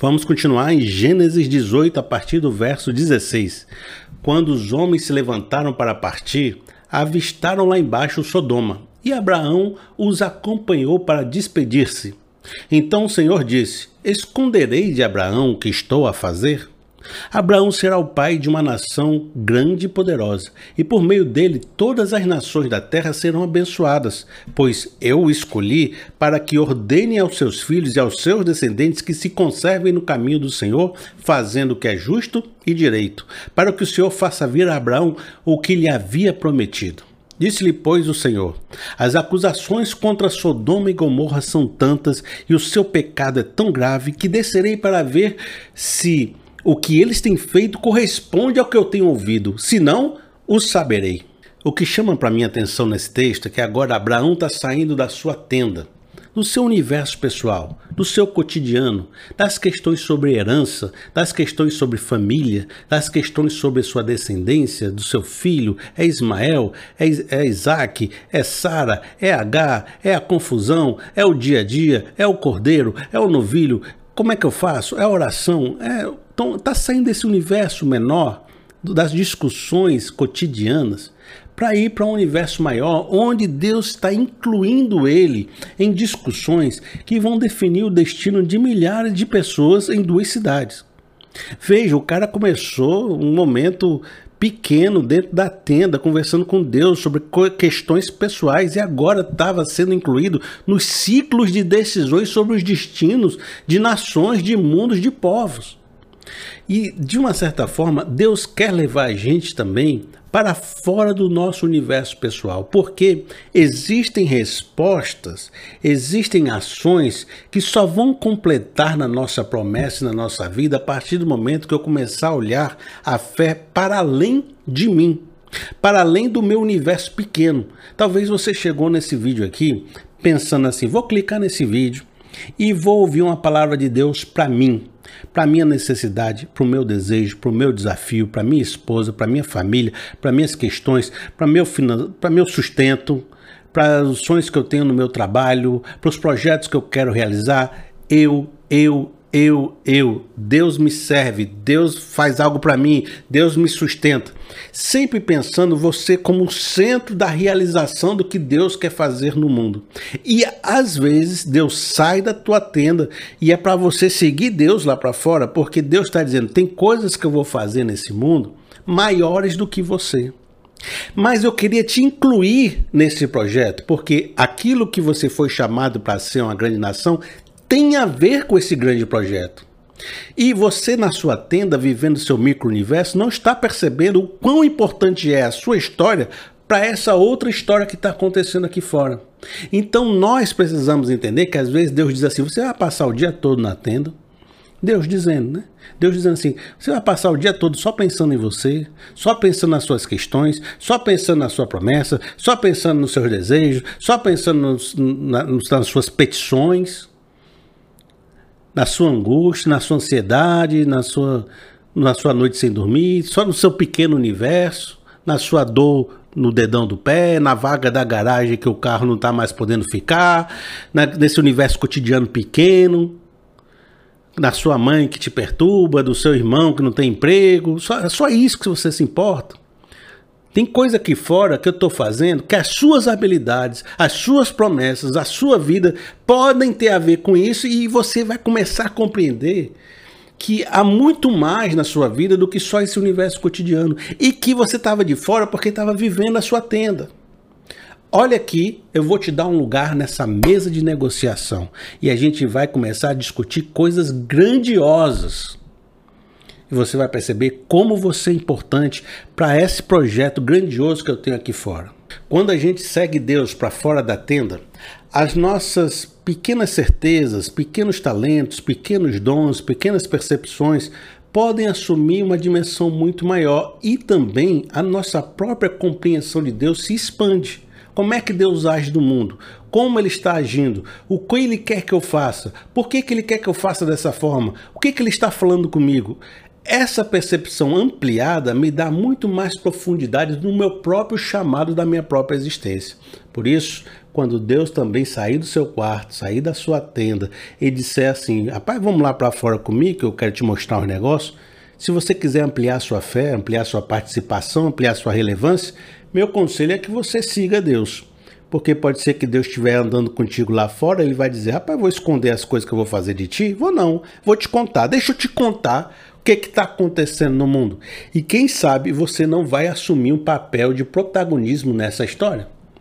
Vamos continuar em Gênesis 18, a partir do verso 16. Quando os homens se levantaram para partir, avistaram lá embaixo Sodoma, e Abraão os acompanhou para despedir-se. Então o Senhor disse: Esconderei de Abraão o que estou a fazer? Abraão será o pai de uma nação grande e poderosa, e por meio dele todas as nações da terra serão abençoadas, pois eu o escolhi para que ordene aos seus filhos e aos seus descendentes que se conservem no caminho do Senhor, fazendo o que é justo e direito, para que o Senhor faça vir a Abraão o que lhe havia prometido. Disse-lhe, pois, o Senhor: As acusações contra Sodoma e Gomorra são tantas e o seu pecado é tão grave que descerei para ver se o que eles têm feito corresponde ao que eu tenho ouvido, senão o saberei. O que chama para minha atenção nesse texto é que agora Abraão está saindo da sua tenda, do seu universo pessoal, do seu cotidiano, das questões sobre herança, das questões sobre família, das questões sobre sua descendência, do seu filho, é Ismael, é, é Isaac, é Sara, é H, é a confusão, é o dia a dia, é o cordeiro, é o novilho. Como é que eu faço? É a oração, é então, está saindo desse universo menor, das discussões cotidianas, para ir para um universo maior, onde Deus está incluindo ele em discussões que vão definir o destino de milhares de pessoas em duas cidades. Veja, o cara começou um momento pequeno dentro da tenda, conversando com Deus sobre questões pessoais e agora estava sendo incluído nos ciclos de decisões sobre os destinos de nações, de mundos, de povos. E, de uma certa forma, Deus quer levar a gente também para fora do nosso universo pessoal, porque existem respostas, existem ações que só vão completar na nossa promessa e na nossa vida a partir do momento que eu começar a olhar a fé para além de mim, para além do meu universo pequeno. Talvez você chegou nesse vídeo aqui pensando assim: vou clicar nesse vídeo e vou ouvir uma palavra de Deus para mim para minha necessidade, para o meu desejo, para o meu desafio, para minha esposa, para minha família, para minhas questões, para meu para meu sustento, para os sonhos que eu tenho no meu trabalho, para os projetos que eu quero realizar, eu, eu, eu, eu. Deus me serve, Deus faz algo para mim, Deus me sustenta. Sempre pensando você como o centro da realização do que Deus quer fazer no mundo. E às vezes Deus sai da tua tenda e é para você seguir Deus lá para fora, porque Deus está dizendo: tem coisas que eu vou fazer nesse mundo maiores do que você. Mas eu queria te incluir nesse projeto, porque aquilo que você foi chamado para ser uma grande nação tem a ver com esse grande projeto. E você, na sua tenda, vivendo seu micro-universo, não está percebendo o quão importante é a sua história para essa outra história que está acontecendo aqui fora. Então nós precisamos entender que às vezes Deus diz assim: você vai passar o dia todo na tenda. Deus dizendo, né? Deus dizendo assim: você vai passar o dia todo só pensando em você, só pensando nas suas questões, só pensando na sua promessa, só pensando nos seus desejos, só pensando nos, na, nas suas petições na sua angústia, na sua ansiedade, na sua, na sua noite sem dormir, só no seu pequeno universo, na sua dor no dedão do pé, na vaga da garagem que o carro não está mais podendo ficar, na, nesse universo cotidiano pequeno, da sua mãe que te perturba, do seu irmão que não tem emprego, só, só isso que você se importa. Tem coisa aqui fora que eu estou fazendo que as suas habilidades, as suas promessas, a sua vida podem ter a ver com isso e você vai começar a compreender que há muito mais na sua vida do que só esse universo cotidiano e que você estava de fora porque estava vivendo a sua tenda. Olha aqui, eu vou te dar um lugar nessa mesa de negociação e a gente vai começar a discutir coisas grandiosas e você vai perceber como você é importante para esse projeto grandioso que eu tenho aqui fora. Quando a gente segue Deus para fora da tenda, as nossas pequenas certezas, pequenos talentos, pequenos dons, pequenas percepções podem assumir uma dimensão muito maior e também a nossa própria compreensão de Deus se expande. Como é que Deus age no mundo? Como Ele está agindo? O que Ele quer que eu faça? Por que, que Ele quer que eu faça dessa forma? O que, que Ele está falando comigo? Essa percepção ampliada me dá muito mais profundidade no meu próprio chamado da minha própria existência. Por isso, quando Deus também sair do seu quarto, sair da sua tenda e disser assim: rapaz, vamos lá para fora comigo que eu quero te mostrar um negócio. Se você quiser ampliar sua fé, ampliar sua participação, ampliar sua relevância, meu conselho é que você siga Deus. Porque pode ser que Deus estiver andando contigo lá fora, ele vai dizer: rapaz, vou esconder as coisas que eu vou fazer de ti? Vou não, vou te contar. Deixa eu te contar o que está acontecendo no mundo. E quem sabe você não vai assumir um papel de protagonismo nessa história.